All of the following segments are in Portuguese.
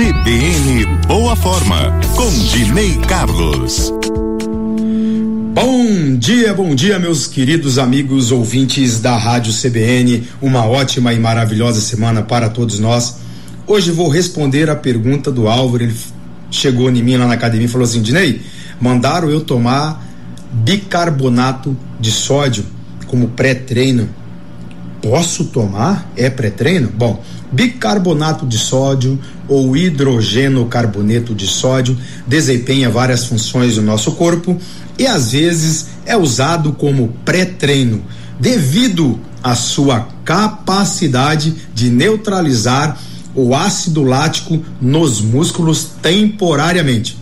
CBN Boa Forma, com Dinei Carlos. Bom dia, bom dia, meus queridos amigos ouvintes da Rádio CBN. Uma ótima e maravilhosa semana para todos nós. Hoje vou responder a pergunta do Álvaro. Ele chegou em mim lá na academia e falou assim: Dinei, mandaram eu tomar bicarbonato de sódio como pré-treino. Posso tomar? É pré-treino? Bom, bicarbonato de sódio ou hidrogeno carboneto de sódio desempenha várias funções no nosso corpo e às vezes é usado como pré-treino, devido à sua capacidade de neutralizar o ácido lático nos músculos temporariamente.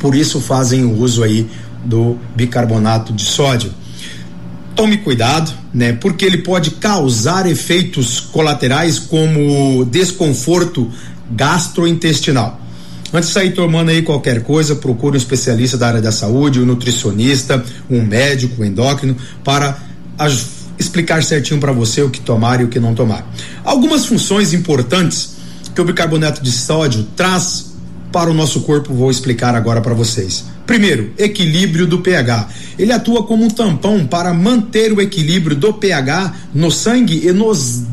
Por isso fazem o uso aí do bicarbonato de sódio tome cuidado, né? Porque ele pode causar efeitos colaterais como desconforto gastrointestinal. Antes de sair tomando aí qualquer coisa, procure um especialista da área da saúde, um nutricionista, um médico, um endócrino, para explicar certinho para você o que tomar e o que não tomar. Algumas funções importantes que o bicarbonato de sódio traz para o nosso corpo, vou explicar agora para vocês. Primeiro, equilíbrio do pH. Ele atua como um tampão para manter o equilíbrio do pH no sangue e nos,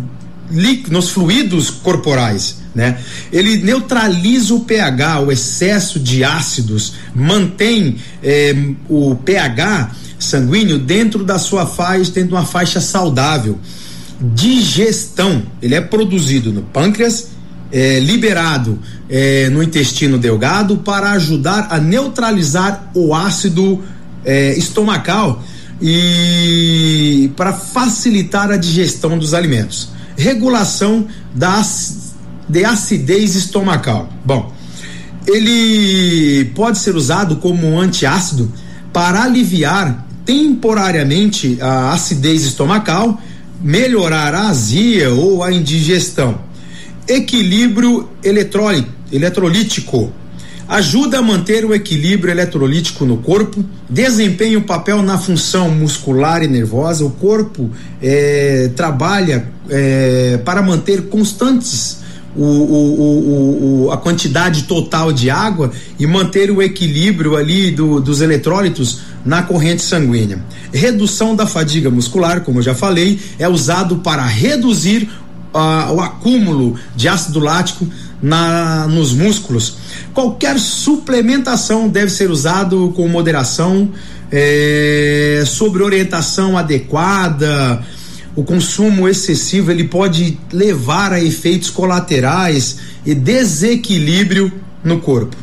nos fluidos corporais. Né? Ele neutraliza o pH, o excesso de ácidos, mantém eh, o pH sanguíneo dentro da sua faixa, dentro de uma faixa saudável. Digestão, ele é produzido no pâncreas é, liberado é, no intestino delgado para ajudar a neutralizar o ácido é, estomacal e para facilitar a digestão dos alimentos. Regulação da, de acidez estomacal. Bom, ele pode ser usado como antiácido para aliviar temporariamente a acidez estomacal, melhorar a azia ou a indigestão equilíbrio eletrolítico. Ajuda a manter o equilíbrio eletrolítico no corpo, desempenha um papel na função muscular e nervosa. O corpo é, trabalha é, para manter constantes o, o, o, a quantidade total de água e manter o equilíbrio ali do, dos eletrólitos na corrente sanguínea. Redução da fadiga muscular, como eu já falei, é usado para reduzir o acúmulo de ácido lático na, nos músculos. Qualquer suplementação deve ser usado com moderação, é, sobre orientação adequada. O consumo excessivo ele pode levar a efeitos colaterais e desequilíbrio no corpo.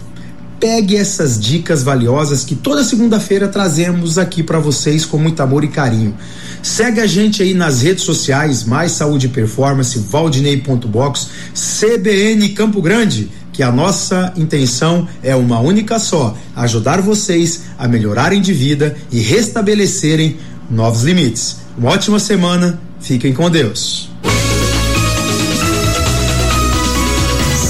Pegue essas dicas valiosas que toda segunda-feira trazemos aqui para vocês com muito amor e carinho. Segue a gente aí nas redes sociais, Mais Saúde e Performance, Valdinei.box, CBN Campo Grande, que a nossa intenção é uma única só: ajudar vocês a melhorarem de vida e restabelecerem novos limites. Uma ótima semana, fiquem com Deus.